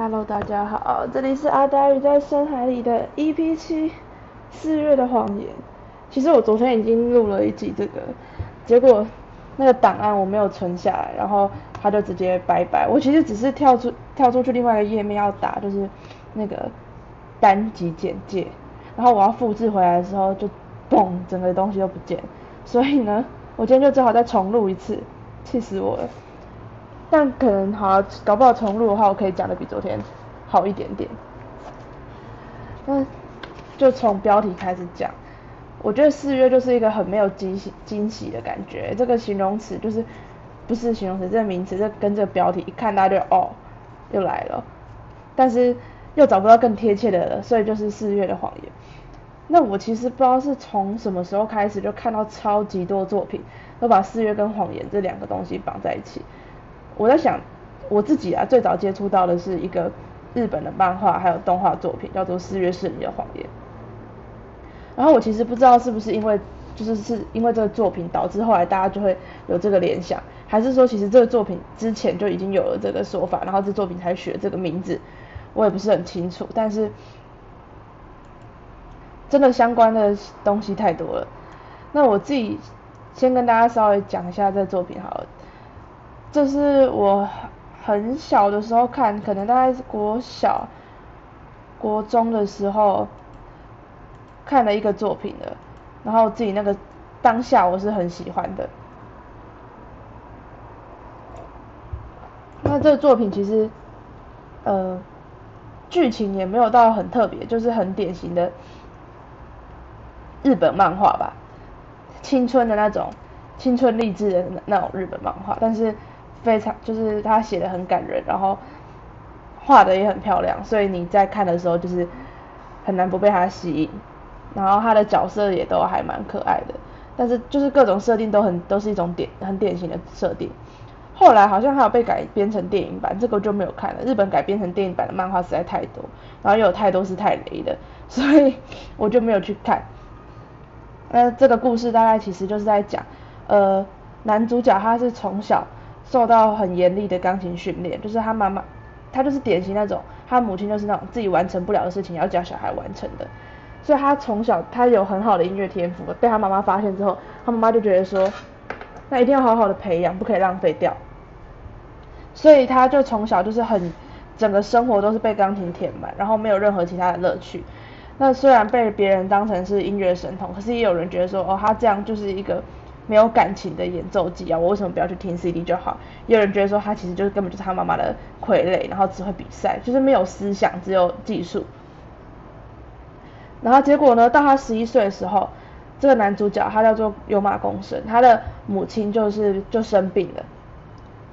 Hello，大家好，这里是阿呆鱼在深海里的 EP 七，四月的谎言。其实我昨天已经录了一集这个，结果那个档案我没有存下来，然后他就直接拜拜。我其实只是跳出跳出去另外一个页面要打，就是那个单集简介，然后我要复制回来的时候就嘣，整个东西都不见。所以呢，我今天就只好再重录一次，气死我了。但可能好，搞不好重录的话，我可以讲的比昨天好一点点。那就从标题开始讲。我觉得四月就是一个很没有惊喜惊喜的感觉。这个形容词就是不是形容词，这个名词，这跟这个标题一看大家就哦，又来了。但是又找不到更贴切的了，所以就是四月的谎言。那我其实不知道是从什么时候开始就看到超级多作品都把四月跟谎言这两个东西绑在一起。我在想，我自己啊，最早接触到的是一个日本的漫画还有动画作品，叫做《四月是你的谎言》。然后我其实不知道是不是因为，就是是因为这个作品导致后来大家就会有这个联想，还是说其实这个作品之前就已经有了这个说法，然后这作品才取这个名字，我也不是很清楚。但是真的相关的东西太多了。那我自己先跟大家稍微讲一下这作品好了。这是我很小的时候看，可能大概是国小、国中的时候看了一个作品的，然后自己那个当下我是很喜欢的。那这个作品其实，呃，剧情也没有到很特别，就是很典型的日本漫画吧，青春的那种，青春励志的那种日本漫画，但是。非常就是他写的很感人，然后画的也很漂亮，所以你在看的时候就是很难不被他吸引。然后他的角色也都还蛮可爱的，但是就是各种设定都很都是一种典很典型的设定。后来好像还有被改编成电影版，这个就没有看了。日本改编成电影版的漫画实在太多，然后又有太多是太雷的，所以我就没有去看。那这个故事大概其实就是在讲，呃，男主角他是从小。受到很严厉的钢琴训练，就是他妈妈，他就是典型那种，他母亲就是那种自己完成不了的事情要教小孩完成的，所以他从小他有很好的音乐天赋，被他妈妈发现之后，他妈妈就觉得说，那一定要好好的培养，不可以浪费掉，所以他就从小就是很整个生活都是被钢琴填满，然后没有任何其他的乐趣。那虽然被别人当成是音乐神童，可是也有人觉得说，哦，他这样就是一个。没有感情的演奏机啊，我为什么不要去听 CD 就好？有人觉得说他其实就是根本就是他妈妈的傀儡，然后只会比赛，就是没有思想，只有技术。然后结果呢，到他十一岁的时候，这个男主角他叫做有马公生，他的母亲就是就生病了。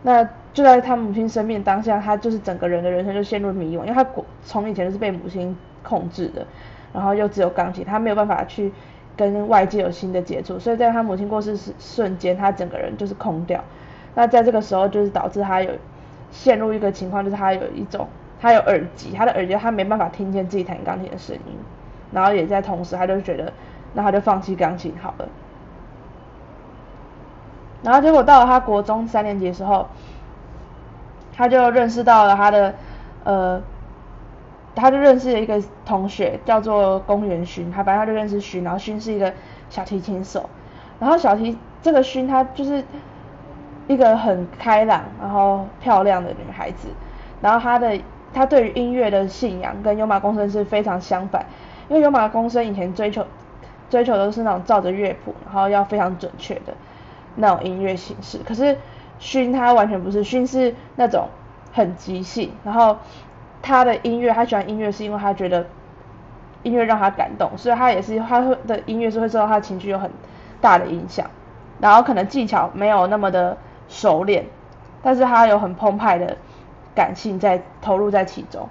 那就在他母亲生病当下，他就是整个人的人生就陷入迷惘，因为他从以前就是被母亲控制的，然后又只有钢琴，他没有办法去。跟外界有新的接触，所以在他母亲过世时瞬间，他整个人就是空掉。那在这个时候，就是导致他有陷入一个情况，就是他有一种他有耳机，他的耳机他没办法听见自己弹钢琴的声音，然后也在同时，他就觉得那他就放弃钢琴好了。然后结果到了他国中三年级的时候，他就认识到了他的呃。他就认识了一个同学，叫做公园勋，他反正他就认识勋，然后勋是一个小提琴手，然后小提这个勋她就是一个很开朗，然后漂亮的女孩子，然后她的她对于音乐的信仰跟有马公生是非常相反，因为有马公生以前追求追求都是那种照着乐谱，然后要非常准确的那种音乐形式，可是勋他完全不是，勋是那种很即兴，然后。他的音乐，他喜欢音乐是因为他觉得音乐让他感动，所以他也是他的音乐是会受到他的情绪有很大的影响。然后可能技巧没有那么的熟练，但是他有很澎湃的感性在投入在其中。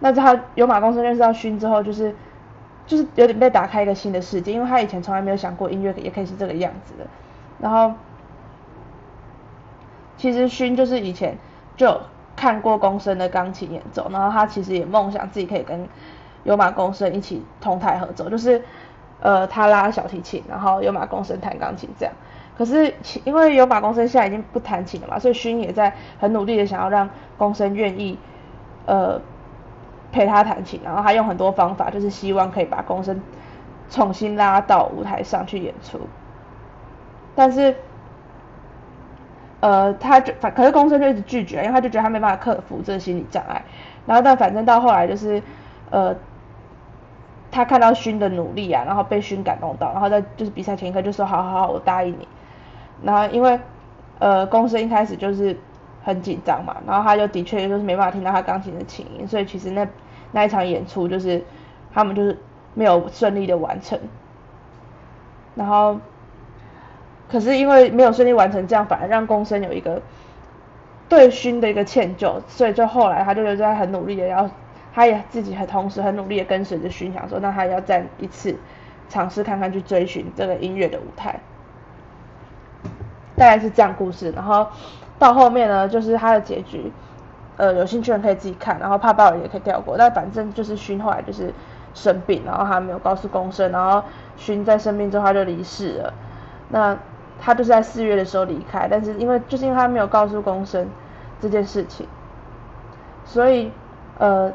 那他有马公司认识到勋之后，就是就是有点被打开一个新的世界，因为他以前从来没有想过音乐也可以是这个样子的。然后其实勋就是以前就。看过公生的钢琴演奏，然后他其实也梦想自己可以跟有马公生一起同台合作，就是呃他拉小提琴，然后有马公生弹钢琴这样。可是因为有马公生现在已经不弹琴了嘛，所以勋也在很努力的想要让公生愿意呃陪他弹琴，然后他用很多方法，就是希望可以把公生重新拉到舞台上去演出。但是，呃，他就反可是公孙就一直拒绝，因为他就觉得他没办法克服这心理障碍。然后但反正到后来就是呃。他看到勋的努力啊，然后被勋感动到，然后在就是比赛前一刻就说好好好，我答应你。然后因为呃公司一开始就是很紧张嘛，然后他就的确就是没办法听到他钢琴的琴音，所以其实那那一场演出就是他们就是没有顺利的完成。然后可是因为没有顺利完成，这样反而让公生有一个对勋的一个歉疚，所以就后来他就在很努力的要。他也自己很同时很努力的跟随着勋想说，那他要再一次尝试看看去追寻这个音乐的舞台，大概是这样故事。然后到后面呢，就是他的结局，呃，有兴趣的人可以自己看，然后怕爆了也可以跳过。但反正就是勋后来就是生病，然后他没有告诉公生，然后勋在生病之后他就离世了。那他就是在四月的时候离开，但是因为就是因为他没有告诉公生这件事情，所以呃。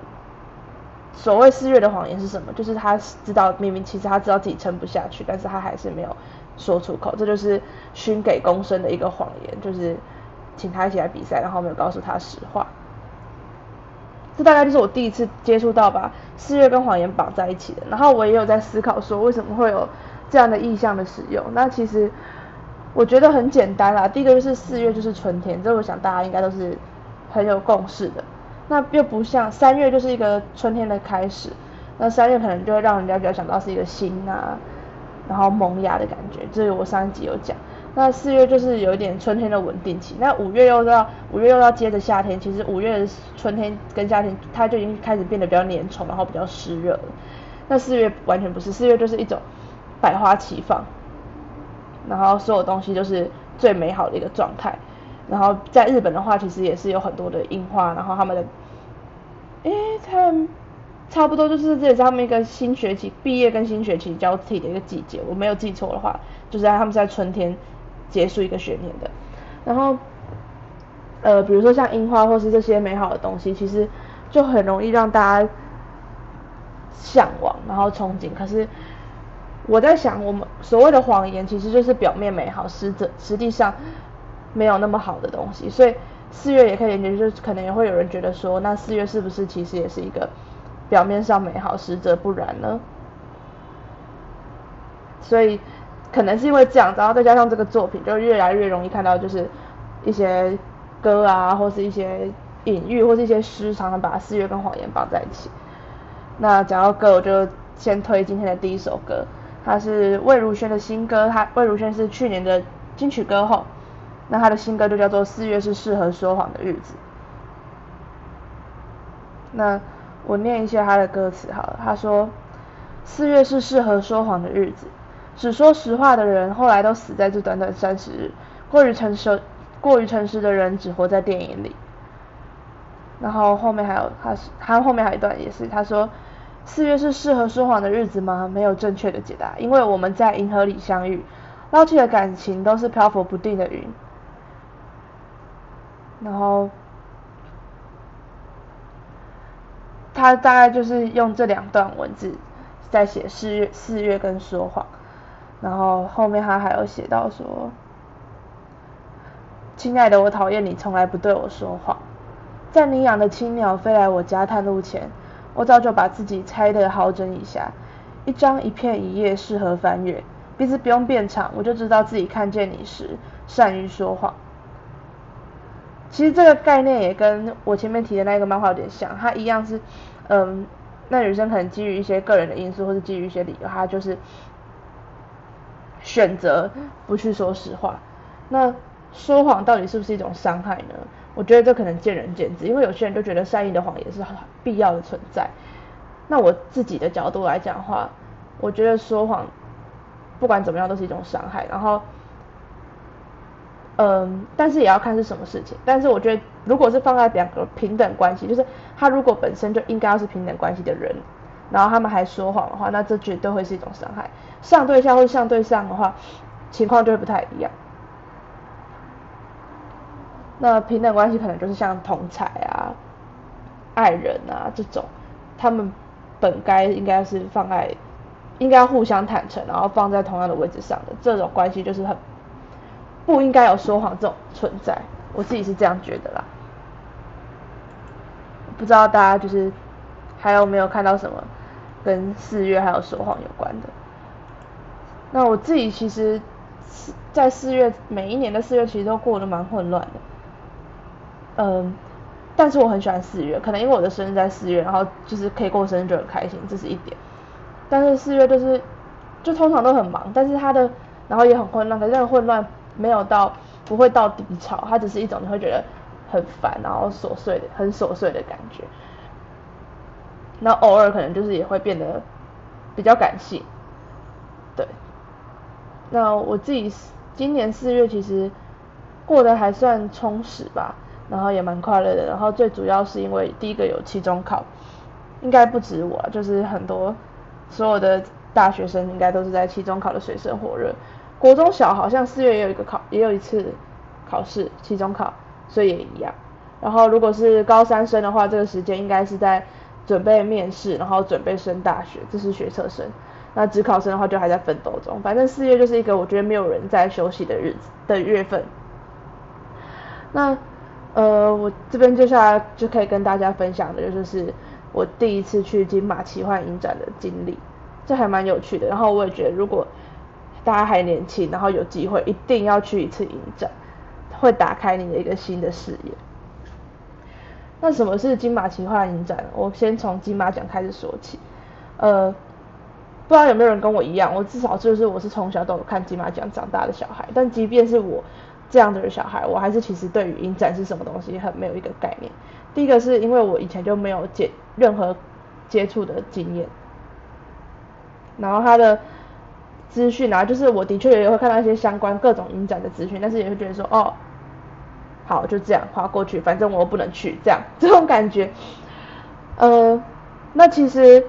所谓四月的谎言是什么？就是他知道明明其实他知道自己撑不下去，但是他还是没有说出口。这就是熏给公生的一个谎言，就是请他一起来比赛，然后没有告诉他实话。这大概就是我第一次接触到把四月跟谎言绑在一起的。然后我也有在思考说，为什么会有这样的意象的使用？那其实我觉得很简单啦。第一个就是四月就是春天，这我想大家应该都是很有共识的。那又不像三月就是一个春天的开始，那三月可能就会让人家比较想到是一个新啊，然后萌芽的感觉，这个我上一集有讲。那四月就是有一点春天的稳定期，那五月又要五月又要接着夏天，其实五月的春天跟夏天它就已经开始变得比较粘稠，然后比较湿热了。那四月完全不是，四月就是一种百花齐放，然后所有东西就是最美好的一个状态。然后在日本的话，其实也是有很多的樱花，然后他们的。哎，他们差不多就是这也是他们一个新学期毕业跟新学期交替的一个季节，我没有记错的话，就是在他们在春天结束一个学年的。然后，呃，比如说像樱花或是这些美好的东西，其实就很容易让大家向往，然后憧憬。可是我在想，我们所谓的谎言，其实就是表面美好，实则实际上没有那么好的东西，所以。四月也可以连接，就是可能也会有人觉得说，那四月是不是其实也是一个表面上美好，实则不然呢？所以可能是因为这样，然后再加上这个作品，就越来越容易看到，就是一些歌啊，或是一些隐喻，或是一些诗，常常把四月跟谎言绑在一起。那讲到歌，我就先推今天的第一首歌，它是魏如萱的新歌，他魏如萱是去年的金曲歌后。那他的新歌就叫做《四月是适合说谎的日子》。那我念一下他的歌词好了，他说：“四月是适合说谎的日子，只说实话的人后来都死在这短短三十日，过于诚实、过于诚实的人只活在电影里。”然后后面还有他，他后面还有一段也是他说：“四月是适合说谎的日子吗？没有正确的解答，因为我们在银河里相遇，捞起的感情都是漂浮不定的云。”然后，他大概就是用这两段文字在写四月四月跟说谎，然后后面他还有写到说：“亲爱的，我讨厌你从来不对我说谎，在你养的青鸟飞来我家探路前，我早就把自己拆得好整以下，一张一片一页适合翻阅，鼻子不用变长，我就知道自己看见你时善于说谎。”其实这个概念也跟我前面提的那个漫画有点像，它一样是，嗯，那女生可能基于一些个人的因素，或是基于一些理由，她就是选择不去说实话。那说谎到底是不是一种伤害呢？我觉得这可能见仁见智，因为有些人就觉得善意的谎言是必要的存在。那我自己的角度来讲的话，我觉得说谎不管怎么样都是一种伤害。然后。嗯，但是也要看是什么事情。但是我觉得，如果是放在两个平等关系，就是他如果本身就应该要是平等关系的人，然后他们还说谎的话，那这绝对会是一种伤害。上对下或上对上的话，情况就会不太一样。那平等关系可能就是像同才啊，爱人啊这种，他们本该应该是放在，应该互相坦诚，然后放在同样的位置上的这种关系，就是很不应该有说谎这种存在。我自己是这样觉得啦。不知道大家就是还有没有看到什么跟四月还有说谎有关的？那我自己其实在四月每一年的四月其实都过得蛮混乱的。嗯，但是我很喜欢四月，可能因为我的生日在四月，然后就是可以过生日就很开心，这是一点。但是四月就是就通常都很忙，但是它的然后也很混乱，可是那个混乱没有到不会到低潮，它只是一种你会觉得很烦，然后琐碎的很琐碎的感觉。那偶尔可能就是也会变得比较感性，对。那我自己今年四月其实过得还算充实吧。然后也蛮快乐的，然后最主要是因为第一个有期中考，应该不止我，就是很多所有的大学生应该都是在期中考的水深火热。国中小好像四月也有一个考，也有一次考试期中考，所以也一样。然后如果是高三生的话，这个时间应该是在准备面试，然后准备升大学，这是学测生。那职考生的话就还在奋斗中。反正四月就是一个我觉得没有人在休息的日子的月份。那。呃，我这边接下来就可以跟大家分享的，就是我第一次去金马奇幻影展的经历，这还蛮有趣的。然后我也觉得，如果大家还年轻，然后有机会，一定要去一次影展，会打开你的一个新的视野。那什么是金马奇幻影展？我先从金马奖开始说起。呃，不知道有没有人跟我一样，我至少就是我是从小都有看金马奖长大的小孩，但即便是我。这样的小孩，我还是其实对于影展是什么东西很没有一个概念。第一个是因为我以前就没有接任何接触的经验，然后他的资讯啊，就是我的确也会看到一些相关各种影展的资讯，但是也会觉得说，哦，好就这样划过去，反正我又不能去，这样这种感觉。呃，那其实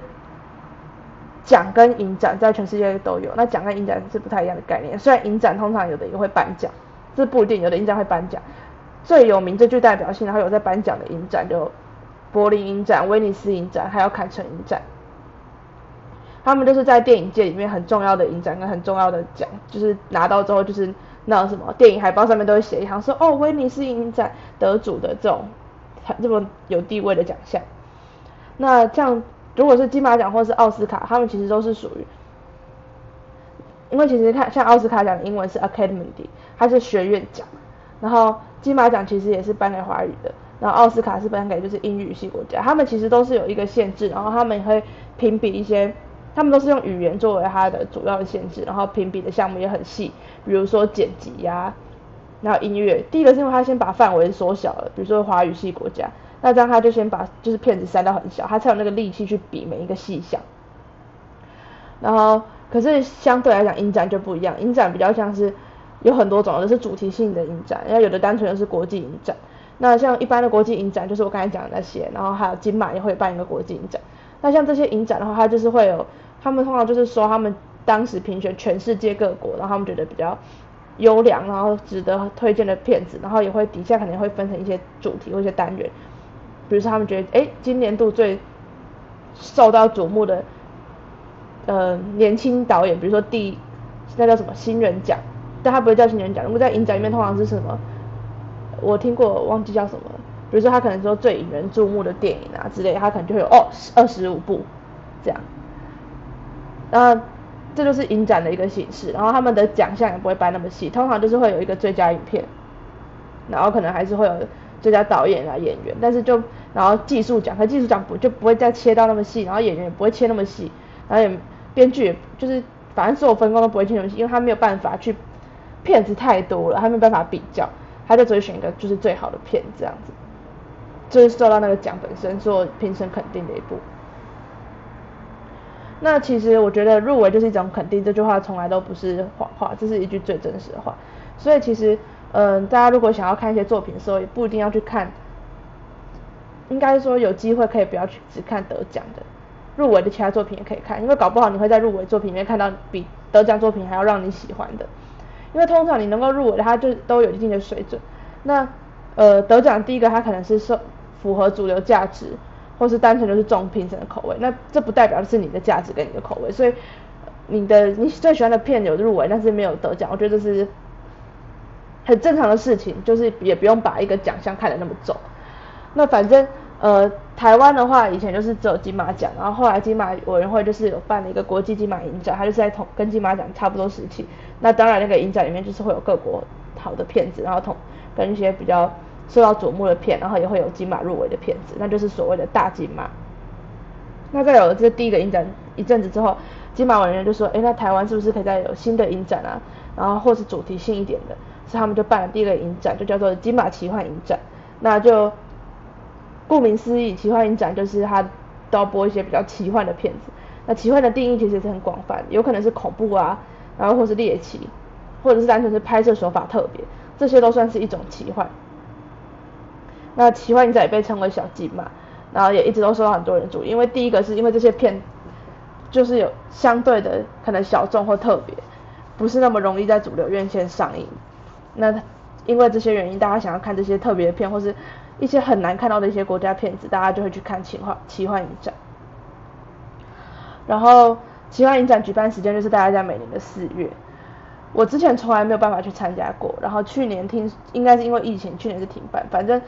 奖跟影展在全世界都有，那奖跟影展是不太一样的概念。虽然影展通常有的也会颁奖。这不一定，有的影展会颁奖，最有名、最具代表性，然后有在颁奖的影展就柏林影展、威尼斯影展，还有坎城影展。他们就是在电影界里面很重要的影展跟很重要的奖，就是拿到之后就是那什么电影海报上面都会写一行说哦威尼斯影展得主的这种这么有地位的奖项。那像如果是金马奖或是奥斯卡，他们其实都是属于。因为其实看像奥斯卡奖的英文是 Academy，它是学院奖，然后金马奖其实也是颁给华语的，然后奥斯卡是颁给就是英语系国家，他们其实都是有一个限制，然后他们也会评比一些，他们都是用语言作为它的主要的限制，然后评比的项目也很细，比如说剪辑呀，然后音乐，第一个是因为他先把范围缩小了，比如说华语系国家，那这样他就先把就是片子塞到很小，他才有那个力气去比每一个细项，然后。可是相对来讲，影展就不一样。影展比较像是有很多种，都是主题性的影展，然后有的单纯的是国际影展。那像一般的国际影展，就是我刚才讲的那些，然后还有金马也会办一个国际影展。那像这些影展的话，它就是会有，他们通常就是说他们当时评选全世界各国，然后他们觉得比较优良，然后值得推荐的片子，然后也会底下可能会分成一些主题或一些单元，比如说他们觉得，哎，今年度最受到瞩目的。呃，年轻导演，比如说第那叫什么新人奖，但他不会叫新人奖。如果在影展里面，通常是什么？我听过，忘记叫什么。比如说他可能说最引人注目的电影啊之类，他可能就会有哦二十五部这样。那这就是影展的一个形式，然后他们的奖项也不会颁那么细，通常就是会有一个最佳影片，然后可能还是会有最佳导演啊演员，但是就然后技术奖，可技术奖不就不会再切到那么细，然后演员也不会切那么细，然后也。编剧就是反正所有分工都不会进游戏，因为他没有办法去片子太多了，他没有办法比较，他就只会选一个就是最好的片这样子，就是受到那个奖本身做评审肯定的一步。那其实我觉得入围就是一种肯定，这句话从来都不是谎话，这是一句最真实的话。所以其实嗯，大家如果想要看一些作品的时候，也不一定要去看，应该说有机会可以不要去只看得奖的。入围的其他作品也可以看，因为搞不好你会在入围作品里面看到比得奖作品还要让你喜欢的。因为通常你能够入围的，它就都有一定的水准。那呃得奖第一个它可能是受符合主流价值，或是单纯就是重评审的口味，那这不代表是你的价值跟你的口味，所以你的你最喜欢的片有入围，但是没有得奖，我觉得这是很正常的事情，就是也不用把一个奖项看得那么重。那反正呃，台湾的话以前就是只有金马奖，然后后来金马委员会就是有办了一个国际金马影展，它就是在同跟金马奖差不多时期。那当然那个影展里面就是会有各国好的片子，然后同跟一些比较受到瞩目的片，然后也会有金马入围的片子，那就是所谓的大金马。那再有了这第一个影展一阵子之后，金马委员就说，哎，那台湾是不是可以再有新的影展啊？然后或是主题性一点的，所以他们就办了第一个影展，就叫做金马奇幻影展。那就顾名思义，奇幻影展就是它都要播一些比较奇幻的片子。那奇幻的定义其实是很广泛，有可能是恐怖啊，然后或是猎奇，或者是单纯是拍摄手法特别，这些都算是一种奇幻。那奇幻影展也被称为小金嘛，然后也一直都受到很多人注意，因为第一个是因为这些片就是有相对的可能小众或特别，不是那么容易在主流院线上映。那因为这些原因，大家想要看这些特别的片，或是一些很难看到的一些国家片子，大家就会去看奇幻奇幻影展。然后奇幻影展举办时间就是大概在每年的四月。我之前从来没有办法去参加过，然后去年听应该是因为疫情，去年是停办。反正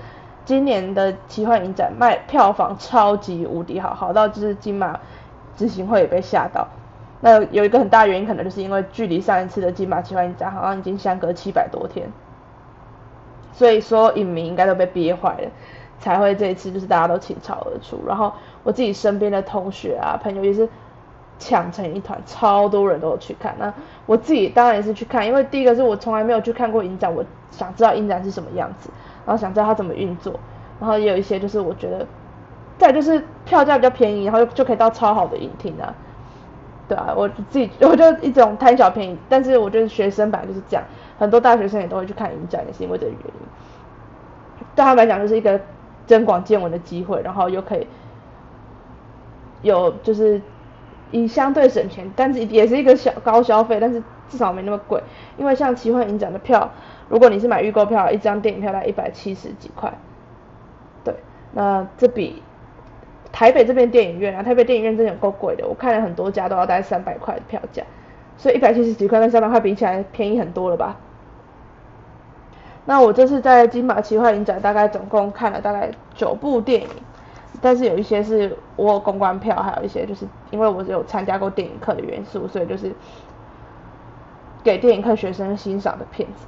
今年的奇幻影展卖票房超级无敌好，好到就是金马执行会也被吓到。那有一个很大原因，可能就是因为距离上一次的金马奇幻影展好像已经相隔七百多天。所以说影迷应该都被憋坏了，才会这一次就是大家都倾巢而出。然后我自己身边的同学啊朋友也是抢成一团，超多人都有去看。那我自己当然也是去看，因为第一个是我从来没有去看过影展，我想知道影展是什么样子，然后想知道它怎么运作。然后也有一些就是我觉得，再就是票价比较便宜，然后就就可以到超好的影厅啊。对啊，我自己我就一种贪小便宜，但是我觉得学生本来就是这样。很多大学生也都会去看影展，也是因为这个原因。对他们来讲，就是一个增广见闻的机会，然后又可以有就是以相对省钱，但是也是一个小高消费，但是至少没那么贵。因为像奇幻影展的票，如果你是买预购票，一张电影票才一百七十几块。对，那这比台北这边电影院啊，台北电影院真的有够贵的，我看了很多家都要大概三百块的票价，所以一百七十几块跟三百块比起来便宜很多了吧？那我这次在金马奇幻影展，大概总共看了大概九部电影，但是有一些是我公关票，还有一些就是因为我有参加过电影课的元素，所以就是给电影课学生欣赏的片子。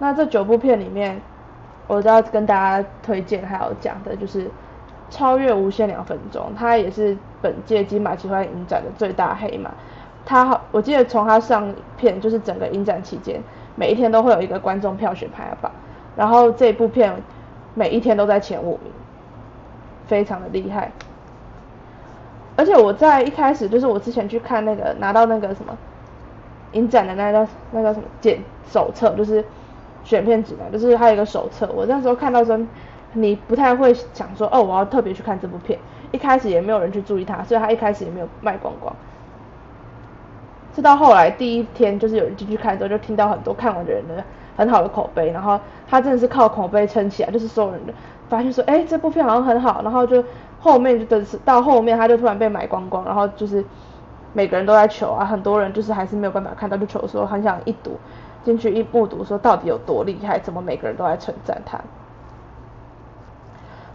那这九部片里面，我都要跟大家推荐还有讲的就是《超越无限两分钟》，它也是本届金马奇幻影展的最大黑马。它我记得从它上片就是整个影展期间。每一天都会有一个观众票选排行榜，然后这部片每一天都在前五名，非常的厉害。而且我在一开始就是我之前去看那个拿到那个什么影展的那个那个什么简手册，就是选片指南，就是它有一个手册。我那时候看到时候，你不太会想说哦，我要特别去看这部片。一开始也没有人去注意它，所以它一开始也没有卖光光。直到后来第一天，就是有人进去看之后，就听到很多看完的人的很好的口碑，然后他真的是靠口碑撑起来，就是所有人的发现说，哎，这部片好像很好，然后就后面就等到后面他就突然被买光光，然后就是每个人都在求啊，很多人就是还是没有办法看到，就求说很想一睹进去一目睹，说到底有多厉害，怎么每个人都在称赞他。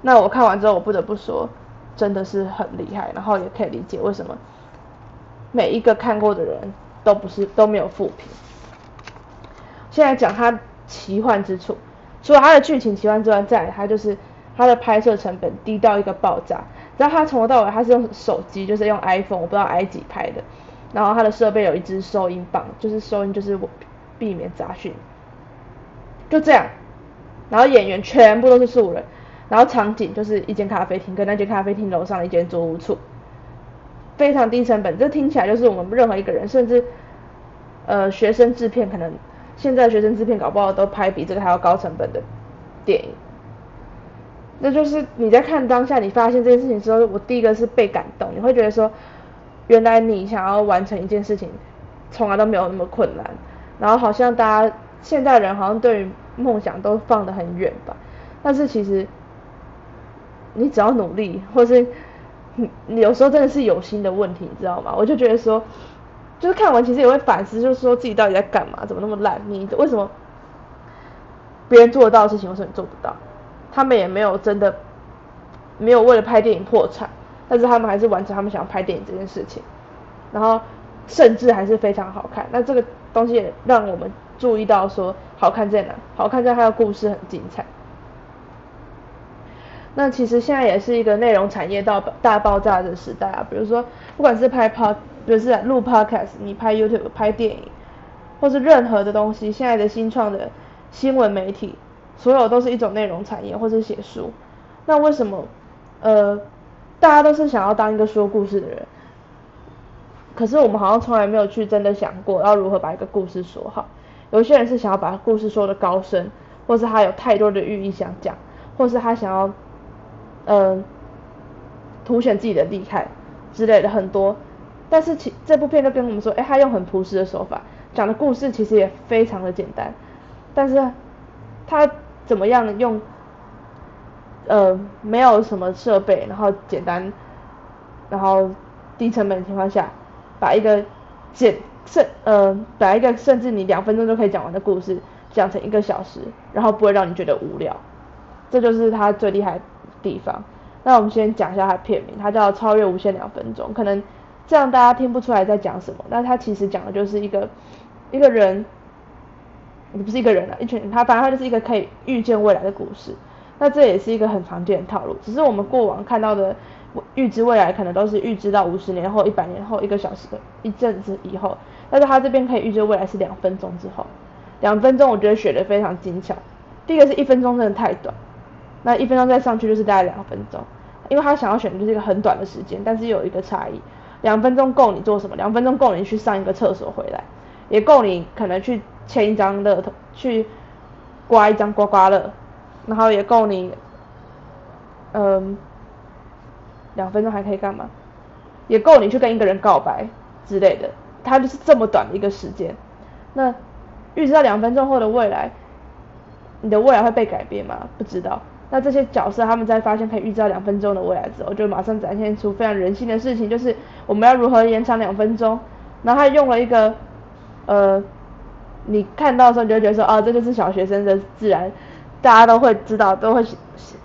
那我看完之后，我不得不说，真的是很厉害，然后也可以理解为什么。每一个看过的人都不是都没有负评。现在讲它奇幻之处，除了它的剧情奇幻之外，再来它就是它的拍摄成本低到一个爆炸。然后它从头到尾它是用手机，就是用 iPhone，我不知道 i 几拍的。然后它的设备有一支收音棒，就是收音就是避免杂讯。就这样，然后演员全部都是素人，然后场景就是一间咖啡厅，跟那间咖啡厅楼上的一间租屋处。非常低成本，这听起来就是我们任何一个人，甚至呃学生制片，可能现在学生制片搞不好都拍比这个还要高成本的电影。那就是你在看当下，你发现这件事情之后，我第一个是被感动，你会觉得说，原来你想要完成一件事情，从来都没有那么困难。然后好像大家现代人好像对于梦想都放得很远吧，但是其实你只要努力，或是你有时候真的是有心的问题，你知道吗？我就觉得说，就是看完其实也会反思，就是说自己到底在干嘛，怎么那么烂？你为什么别人做得到的事情，为什么你做不到？他们也没有真的没有为了拍电影破产，但是他们还是完成他们想要拍电影这件事情，然后甚至还是非常好看。那这个东西也让我们注意到说，好看在哪？好看在它的故事很精彩。那其实现在也是一个内容产业到大爆炸的时代啊，比如说不管是拍 pod，比如是录 podcast，你拍 YouTube、拍电影，或是任何的东西，现在的新创的新闻媒体，所有都是一种内容产业，或是写书。那为什么呃大家都是想要当一个说故事的人，可是我们好像从来没有去真的想过要如何把一个故事说好。有些人是想要把故事说的高深，或是他有太多的寓意想讲，或是他想要。嗯，凸显自己的厉害之类的很多，但是其这部片就跟我们说，哎，他用很朴实的手法讲的故事其实也非常的简单，但是他怎么样用，呃，没有什么设备，然后简单，然后低成本的情况下，把一个简甚呃，把一个甚至你两分钟就可以讲完的故事讲成一个小时，然后不会让你觉得无聊，这就是他最厉害。地方，那我们先讲一下它片名，它叫《超越无限两分钟》，可能这样大家听不出来在讲什么，那它其实讲的就是一个一个人，不是一个人啊，一群人，他反正他就是一个可以预见未来的故事，那这也是一个很常见的套路，只是我们过往看到的预知未来可能都是预知到五十年后、一百年后、一个小时一阵子以后，但是他这边可以预知未来是两分钟之后，两分钟我觉得选的非常精巧，第一个是一分钟真的太短。那一分钟再上去就是大概两分钟，因为他想要选的就是一个很短的时间，但是有一个差异，两分钟够你做什么？两分钟够你去上一个厕所回来，也够你可能去签一张乐透，去刮一张刮刮乐，然后也够你，嗯，两分钟还可以干嘛？也够你去跟一个人告白之类的，他就是这么短的一个时间。那预知到两分钟后的未来，你的未来会被改变吗？不知道。那这些角色他们在发现可以预知到两分钟的未来之后，就马上展现出非常人性的事情，就是我们要如何延长两分钟。然后他用了一个，呃，你看到的时候你就觉得说，哦，这就是小学生的自然，大家都会知道，都会，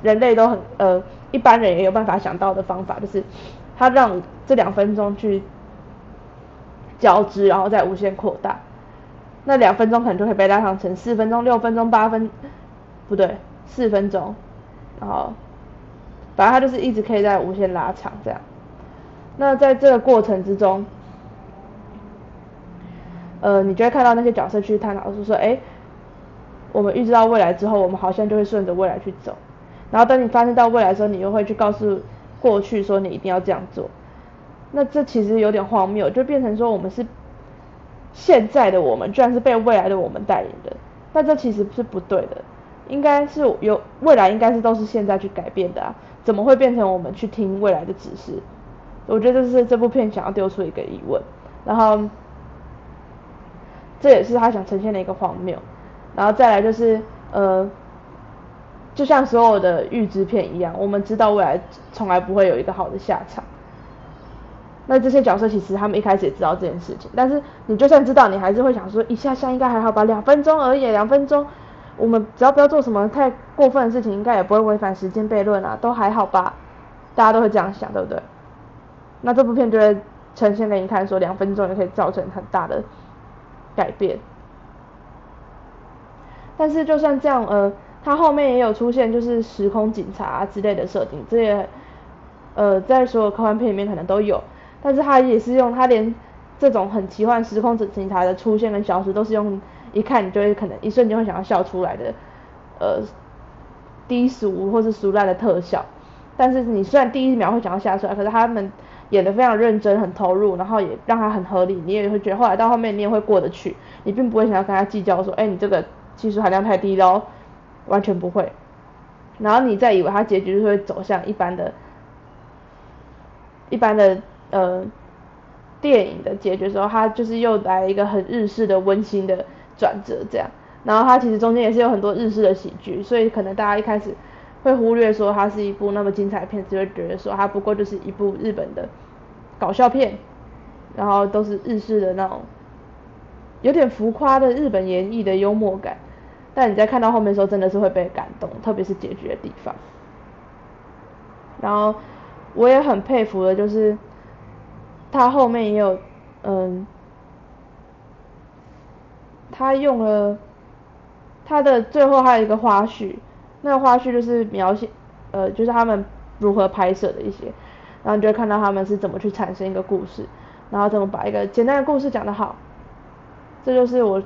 人类都很，呃，一般人也有办法想到的方法，就是他让这两分钟去交织，然后再无限扩大。那两分钟可能就会被拉长成四分钟、六分钟、八分，不对，四分钟。然后，反正它就是一直可以在无限拉长这样。那在这个过程之中，呃，你就会看到那些角色去探讨，是说，哎，我们预知到未来之后，我们好像就会顺着未来去走。然后等你发生到未来的时候，你又会去告诉过去说你一定要这样做。那这其实有点荒谬，就变成说我们是现在的我们，居然是被未来的我们带领的。那这其实是不对的。应该是有未来，应该是都是现在去改变的啊，怎么会变成我们去听未来的指示？我觉得这是这部片想要丢出一个疑问，然后这也是他想呈现的一个荒谬，然后再来就是呃，就像所有的预知片一样，我们知道未来从来不会有一个好的下场。那这些角色其实他们一开始也知道这件事情，但是你就算知道，你还是会想说一下下应该还好吧，两分钟而已，两分钟。我们只要不要做什么太过分的事情，应该也不会违反时间悖论啊，都还好吧？大家都会这样想，对不对？那这部片就呈现给你看，说两分钟也可以造成很大的改变。但是就算这样，呃，它后面也有出现就是时空警察之类的设定，这些呃在所有科幻片里面可能都有，但是它也是用它连这种很奇幻时空警察的出现跟消失都是用。一看你就会可能一瞬间会想要笑出来的，呃，低俗或是俗烂的特效，但是你虽然第一秒会想要笑出来，可是他们演的非常认真、很投入，然后也让他很合理，你也会觉得后来到后面你也会过得去，你并不会想要跟他计较说，哎，你这个技术含量太低喽，完全不会。然后你再以为他结局就会走向一般的、一般的呃电影的结局的时候，他就是又来一个很日式的温馨的。转折这样，然后它其实中间也是有很多日式的喜剧，所以可能大家一开始会忽略说它是一部那么精彩的片，就会觉得说它不过就是一部日本的搞笑片，然后都是日式的那种有点浮夸的日本演绎的幽默感。但你在看到后面的时候，真的是会被感动，特别是结局的地方。然后我也很佩服的，就是他后面也有，嗯，他用了他的最后还有一个花絮，那个花絮就是描写，呃，就是他们如何拍摄的一些，然后你就会看到他们是怎么去产生一个故事，然后怎么把一个简单的故事讲得好，这就是我。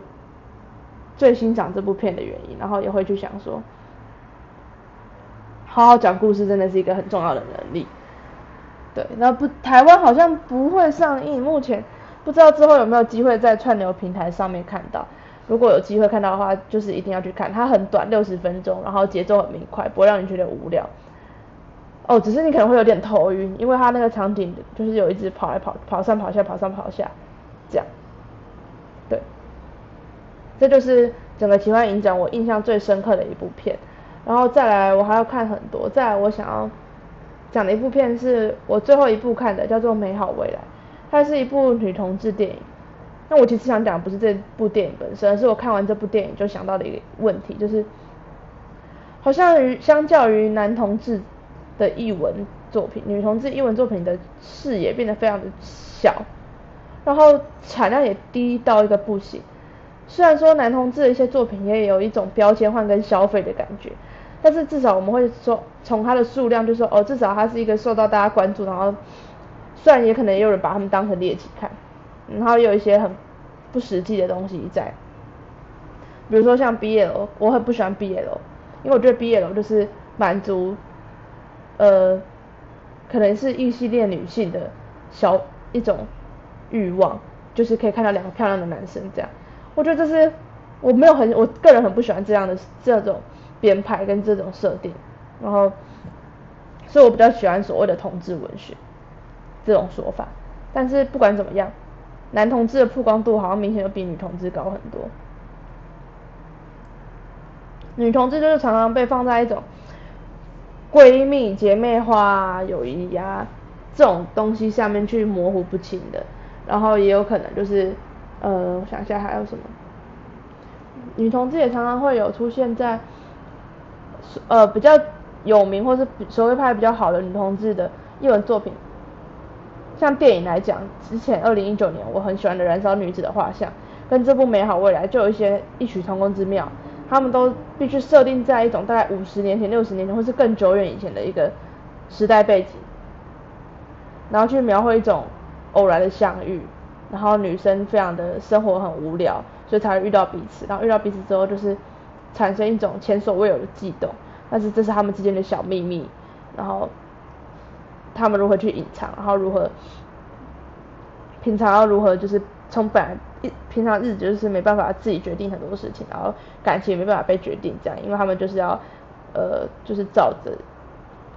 最欣赏这部片的原因，然后也会去想说，好好讲故事真的是一个很重要的能力。对，那不台湾好像不会上映，目前不知道之后有没有机会在串流平台上面看到。如果有机会看到的话，就是一定要去看。它很短，六十分钟，然后节奏很明快，不会让你觉得无聊。哦，只是你可能会有点头晕，因为它那个场景就是有一直跑来跑，跑上跑下，跑上跑下，这样。对这就是整个奇幻影展我印象最深刻的一部片，然后再来我还要看很多，再来我想要讲的一部片是我最后一部看的，叫做《美好未来》，它是一部女同志电影。那我其实想讲不是这部电影本身，而是我看完这部电影就想到的一个问题，就是好像于相较于男同志的译文作品，女同志译文作品的视野变得非常的小，然后产量也低到一个不行。虽然说男同志的一些作品也有一种标签化跟消费的感觉，但是至少我们会说从它的数量就说哦，至少它是一个受到大家关注，然后虽然也可能也有人把他们当成猎奇看，然后有一些很不实际的东西在，比如说像 BL，我很不喜欢 BL，因为我觉得 BL 就是满足呃可能是异性恋女性的小一种欲望，就是可以看到两个漂亮的男生这样。我觉得这是我没有很，我个人很不喜欢这样的这种编排跟这种设定，然后，所以我比较喜欢所谓的同志文学这种说法。但是不管怎么样，男同志的曝光度好像明显都比女同志高很多。女同志就是常常被放在一种闺蜜、姐妹花、友谊呀这种东西下面去模糊不清的，然后也有可能就是。呃，我想一下还有什么，女同志也常常会有出现在，呃比较有名或是所谓拍比较好的女同志的译文作品，像电影来讲，之前二零一九年我很喜欢的《燃烧女子的画像》，跟这部《美好未来》就有一些异曲同工之妙，他们都必须设定在一种大概五十年前、六十年前或是更久远以前的一个时代背景，然后去描绘一种偶然的相遇。然后女生非常的生活很无聊，所以才会遇到彼此。然后遇到彼此之后，就是产生一种前所未有的悸动。但是这是他们之间的小秘密。然后他们如何去隐藏？然后如何平常要如何就是从本来一平常日子就是没办法自己决定很多事情，然后感情也没办法被决定这样，因为他们就是要呃就是照着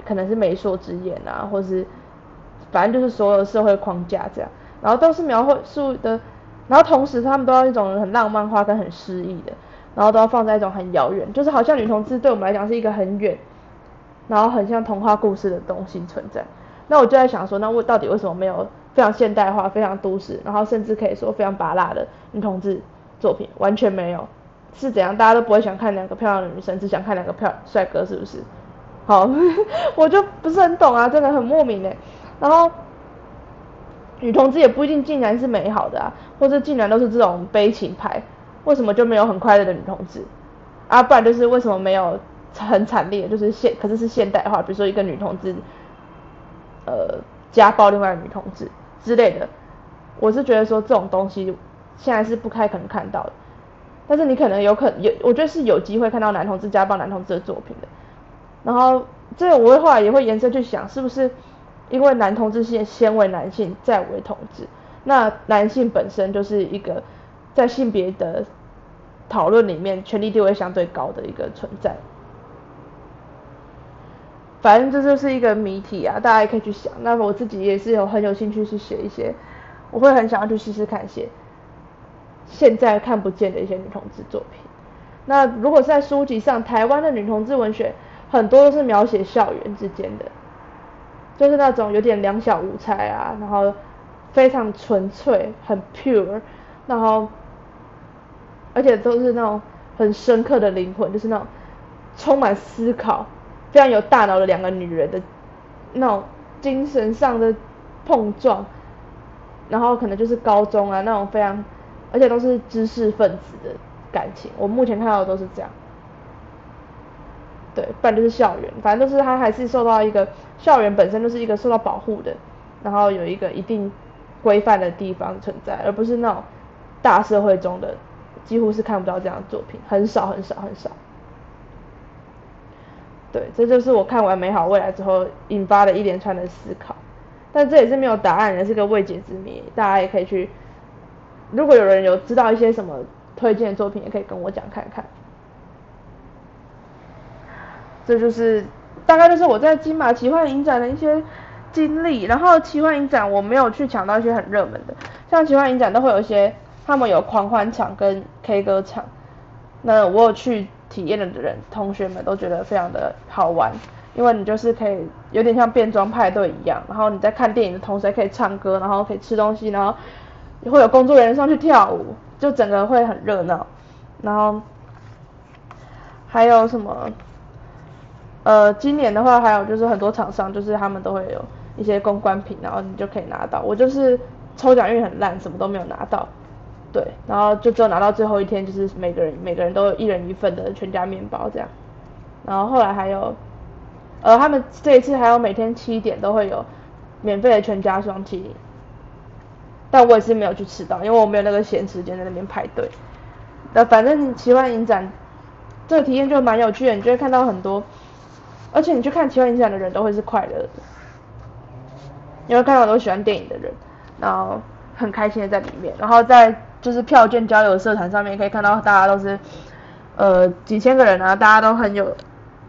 可能是媒妁之言啊，或是反正就是所有社会框架这样。然后都是描绘述的，然后同时他们都要一种很浪漫化跟很诗意的，然后都要放在一种很遥远，就是好像女同志对我们来讲是一个很远，然后很像童话故事的东西存在。那我就在想说，那我到底为什么没有非常现代化、非常都市，然后甚至可以说非常拔辣的女同志作品？完全没有，是怎样？大家都不会想看两个漂亮的女生，只想看两个漂帅哥，是不是？好，我就不是很懂啊，真的很莫名哎。然后。女同志也不一定竟然是美好的啊，或者竟然都是这种悲情牌，为什么就没有很快乐的女同志？啊，不然就是为什么没有很惨烈，就是现可是是现代化，比如说一个女同志，呃，家暴另外女同志之类的。我是觉得说这种东西现在是不太可能看到的，但是你可能有可有，我觉得是有机会看到男同志家暴男同志的作品的。然后这个我会后来也会延伸去想，是不是？因为男同志先先为男性，再为同志，那男性本身就是一个在性别的讨论里面权力地位相对高的一个存在。反正这就是一个谜题啊，大家也可以去想。那我自己也是有很有兴趣去写一些，我会很想要去试试看写现在看不见的一些女同志作品。那如果是在书籍上，台湾的女同志文学。很多都是描写校园之间的，就是那种有点两小无猜啊，然后非常纯粹，很 pure，然后而且都是那种很深刻的灵魂，就是那种充满思考、非常有大脑的两个女人的那种精神上的碰撞。然后可能就是高中啊那种非常，而且都是知识分子的感情，我目前看到的都是这样。对，不然就是校园，反正就是他还是受到一个校园本身就是一个受到保护的，然后有一个一定规范的地方存在，而不是那种大社会中的，几乎是看不到这样的作品，很少很少很少。对，这就是我看完《美好未来》之后引发的一连串的思考。但这也是没有答案，也是个未解之谜。大家也可以去，如果有人有知道一些什么推荐的作品，也可以跟我讲看看。这就是大概就是我在金马奇幻影展的一些经历。然后奇幻影展我没有去抢到一些很热门的，像奇幻影展都会有一些，他们有狂欢场跟 K 歌场。那我有去体验的人，同学们都觉得非常的好玩。因为你就是可以有点像变装派对一样，然后你在看电影的同时还可以唱歌，然后可以吃东西，然后会有工作人员上去跳舞，就整个会很热闹。然后还有什么？呃，今年的话还有就是很多厂商就是他们都会有一些公关品，然后你就可以拿到。我就是抽奖运很烂，什么都没有拿到。对，然后就只有拿到最后一天，就是每个人每个人都有一人一份的全家面包这样。然后后来还有。呃，他们这一次还有每天七点都会有免费的全家双麒麟，但我也是没有去吃到，因为我没有那个闲时间在那边排队。那反正奇幻影展这个体验就蛮有趣的，你就会看到很多，而且你去看奇幻影展的人都会是快乐的，你会看到很多喜欢电影的人，然后很开心的在里面，然后在就是票券交流社团上面可以看到大家都是呃几千个人啊，大家都很有。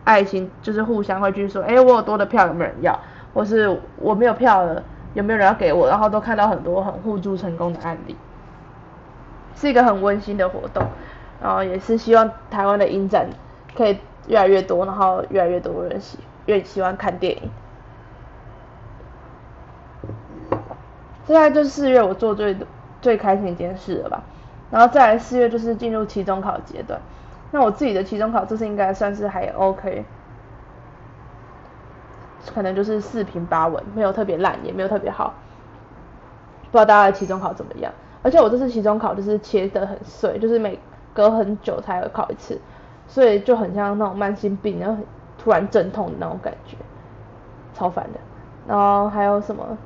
爱心就是互相会去说，哎，我有多的票有没有人要，或是我没有票了有没有人要给我，然后都看到很多很互助成功的案例，是一个很温馨的活动，然后也是希望台湾的影展可以越来越多，然后越来越多人喜越喜欢看电影。现在就是四月我做最多最开心一件事了吧，然后再来四月就是进入期中考阶段。那我自己的期中考这次应该算是还 OK，可能就是四平八稳，没有特别烂，也没有特别好。不知道大家的期中考怎么样？而且我这次期中考就是切的很碎，就是每隔很久才会考一次，所以就很像那种慢性病，然后突然阵痛的那种感觉，超烦的。然后还有什么？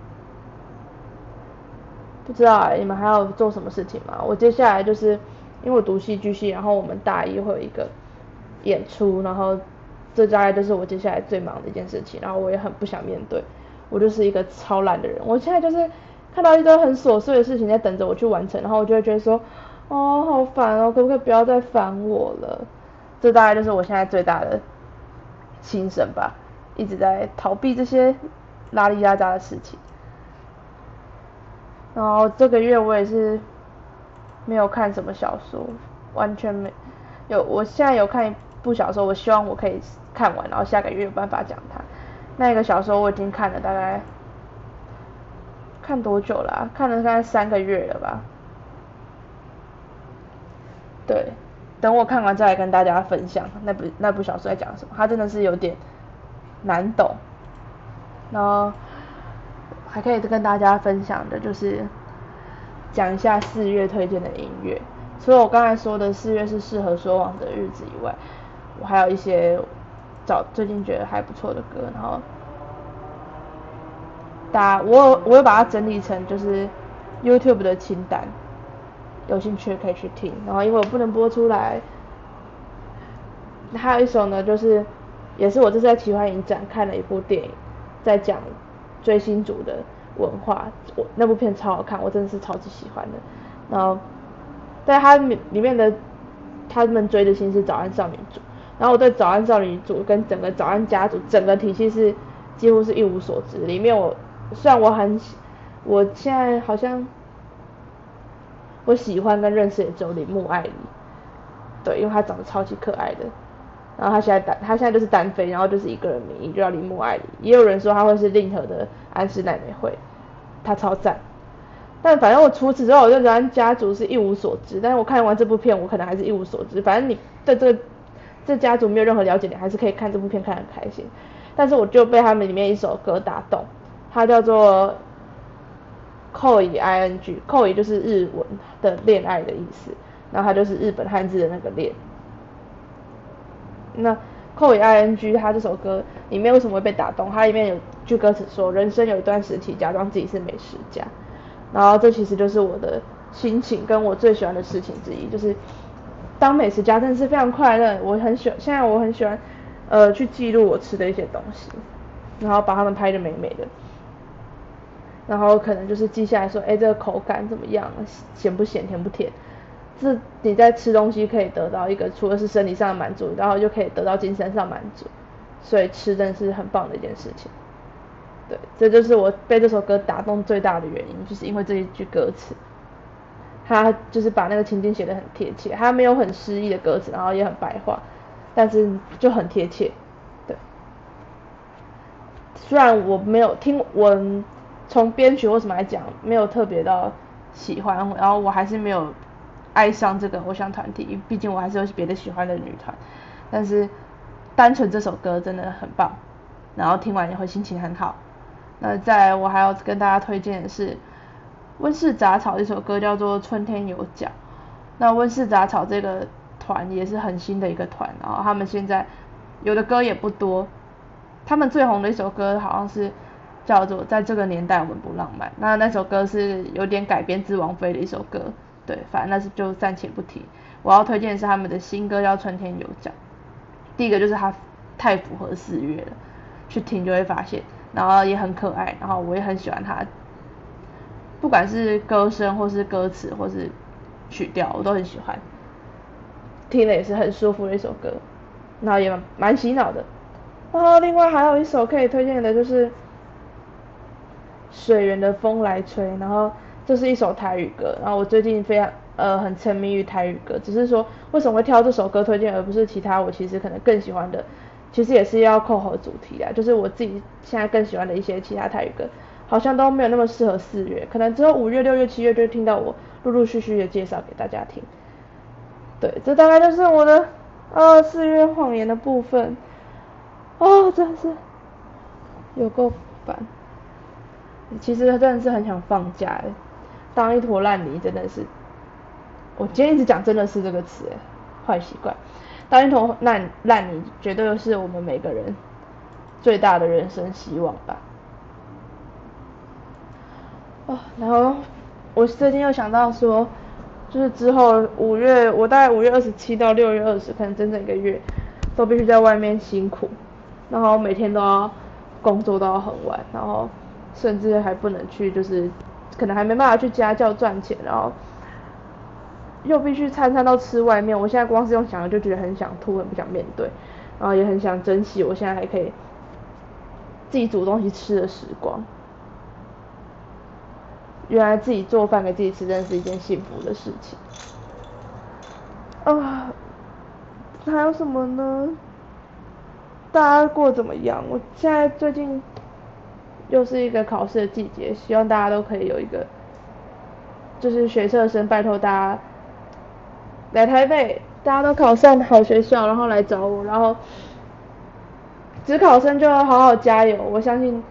不知道你们还要做什么事情吗？我接下来就是。因为我读戏剧系，然后我们大一会有一个演出，然后这大概就是我接下来最忙的一件事情，然后我也很不想面对，我就是一个超懒的人，我现在就是看到一堆很琐碎的事情在等着我去完成，然后我就会觉得说，哦，好烦哦，可不可以不要再烦我了？这大概就是我现在最大的心声吧，一直在逃避这些拉里拉杂的事情，然后这个月我也是。没有看什么小说，完全没有。我现在有看一部小说，我希望我可以看完，然后下个月有办法讲它。那个小说我已经看了大概看多久了？看了大概三个月了吧。对，等我看完再来跟大家分享那部那部小说在讲什么。它真的是有点难懂，然后还可以跟大家分享的就是。讲一下四月推荐的音乐，除了我刚才说的四月是适合说谎的日子以外，我还有一些找最近觉得还不错的歌，然后大家我我会把它整理成就是 YouTube 的清单，有兴趣可以去听。然后因为我不能播出来，还有一首呢，就是也是我这次在奇幻影展看了一部电影，在讲追星族的。文化，我那部片超好看，我真的是超级喜欢的。然后，在它里面的他们追的星是早安少女组，然后我对早安少女组跟整个早安家族整个体系是几乎是一无所知。里面我虽然我很，我现在好像我喜欢跟认识的只有铃木爱理，对，因为她长得超级可爱的。然后他现在单他现在就是单飞，然后就是一个人名义，就叫铃木爱理。也有人说他会是令和的安室奈美惠，他超赞。但反正我除此之外，我对安家族是一无所知。但是我看完这部片，我可能还是一无所知。反正你对这个这家族没有任何了解，你还是可以看这部片看很开心。但是我就被他们里面一首歌打动，它叫做 “koi ing”，“koi” 就是日文的恋爱的意思，然后它就是日本汉字的那个恋。那扣以 I N G 它这首歌里面为什么会被打动？它里面有句歌词说：“人生有一段时期，假装自己是美食家。”然后这其实就是我的心情，跟我最喜欢的事情之一，就是当美食家真的是非常快乐。我很喜欢，现在我很喜欢，呃，去记录我吃的一些东西，然后把它们拍的美美的，然后可能就是记下来说，哎，这个口感怎么样，咸不咸，甜不甜。自你在吃东西可以得到一个，除了是生理上的满足，然后就可以得到精神上满足，所以吃真的是很棒的一件事情。对，这就是我被这首歌打动最大的原因，就是因为这一句歌词，他就是把那个情境写得很贴切，他没有很诗意的歌词，然后也很白话，但是就很贴切。对，虽然我没有听，我从编曲或什么来讲，没有特别的喜欢，然后我还是没有爱上这个偶像团体，毕竟我还是有别的喜欢的女团，但是单纯这首歌真的很棒，然后听完也会心情很好。那再我还要跟大家推荐的是温室杂草这首歌，叫做《春天有奖》。那温室杂草这个团也是很新的一个团，然后他们现在有的歌也不多。他们最红的一首歌好像是叫做《在这个年代我们不浪漫》。那那首歌是有点改编自王菲的一首歌，对，反正那是就暂且不提。我要推荐的是他们的新歌叫《春天有奖》。第一个就是它太符合四月了，去听就会发现。然后也很可爱，然后我也很喜欢他，不管是歌声或是歌词或是曲调，我都很喜欢，听了也是很舒服的一首歌，然后也蛮洗脑的。然后另外还有一首可以推荐的就是水源的风来吹，然后这是一首台语歌，然后我最近非常呃很沉迷于台语歌，只是说为什么会挑这首歌推荐，而不是其他我其实可能更喜欢的。其实也是要扣合主题啊，就是我自己现在更喜欢的一些其他台语歌，好像都没有那么适合四月，可能只有五月、六月、七月就听到我陆陆续续的介绍给大家听。对，这大概就是我的呃四月谎言的部分。哦，真的是有够烦。其实真的是很想放假诶，当一坨烂泥真的是。我今天一直讲真的是这个词，坏习惯。当一坨烂烂泥，绝对是我们每个人最大的人生希望吧。哦，然后我最近又想到说，就是之后五月，我大概五月二十七到六月二十，可能整整一个月都必须在外面辛苦，然后每天都要工作到很晚，然后甚至还不能去，就是可能还没办法去家教赚钱，然后。又必须餐餐都吃外面，我现在光是用想的就觉得很想吐，很不想面对，然后也很想珍惜我现在还可以自己煮东西吃的时光。原来自己做饭给自己吃真的是一件幸福的事情。啊，还有什么呢？大家过怎么样？我现在最近又是一个考试的季节，希望大家都可以有一个，就是学测生，拜托大家。来台北，大家都考上好学校，然后来找我，然后，只考生就要好好加油。我相信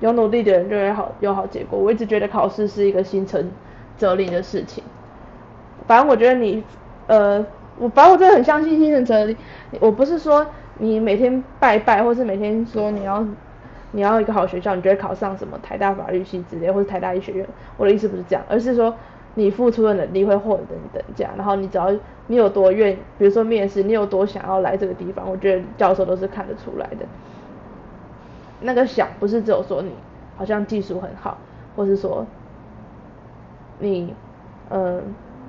有努力的人就会好有好结果。我一直觉得考试是一个心诚则灵的事情。反正我觉得你，呃，我反正我真的很相信心诚则灵。我不是说你每天拜拜，或是每天说你要你要一个好学校，你就会考上什么台大法律系之类，或者台大医学院。我的意思不是这样，而是说。你付出的能力会获得你等价，然后你只要你有多愿，比如说面试，你有多想要来这个地方，我觉得教授都是看得出来的。那个想不是只有说你好像技术很好，或是说你嗯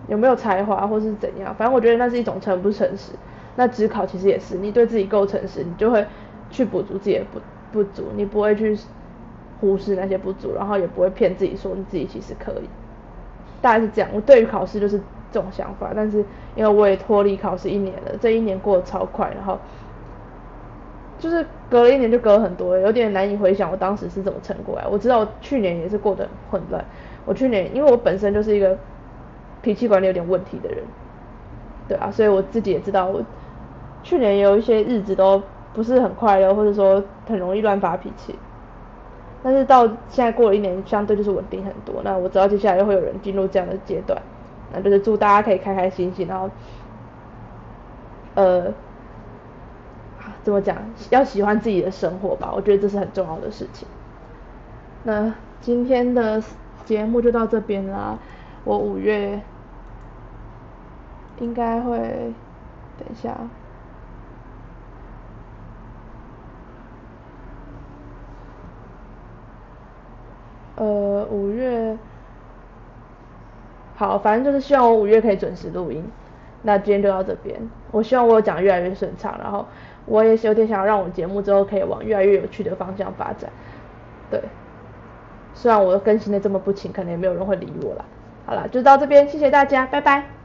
有没有才华，或是怎样，反正我觉得那是一种诚不诚实。那只考其实也是，你对自己够诚实，你就会去补足自己的不不足，你不会去忽视那些不足，然后也不会骗自己说你自己其实可以。大概是这样，我对于考试就是这种想法，但是因为我也脱离考试一年了，这一年过得超快，然后就是隔了一年就隔了很多，有点难以回想我当时是怎么撑过来。我知道去年也是过得很混乱，我去年因为我本身就是一个脾气管理有点问题的人，对啊，所以我自己也知道我去年有一些日子都不是很快乐，或者说很容易乱发脾气。但是到现在过了一年，相对就是稳定很多。那我知道接下来又会有人进入这样的阶段，那就是祝大家可以开开心心，然后，呃，怎么讲？要喜欢自己的生活吧，我觉得这是很重要的事情。那今天的节目就到这边啦。我五月应该会，等一下。呃，五月，好，反正就是希望我五月可以准时录音。那今天就到这边，我希望我讲越来越顺畅，然后我也是有点想要让我节目之后可以往越来越有趣的方向发展。对，虽然我更新的这么不勤，可能也没有人会理我了。好了，就到这边，谢谢大家，拜拜。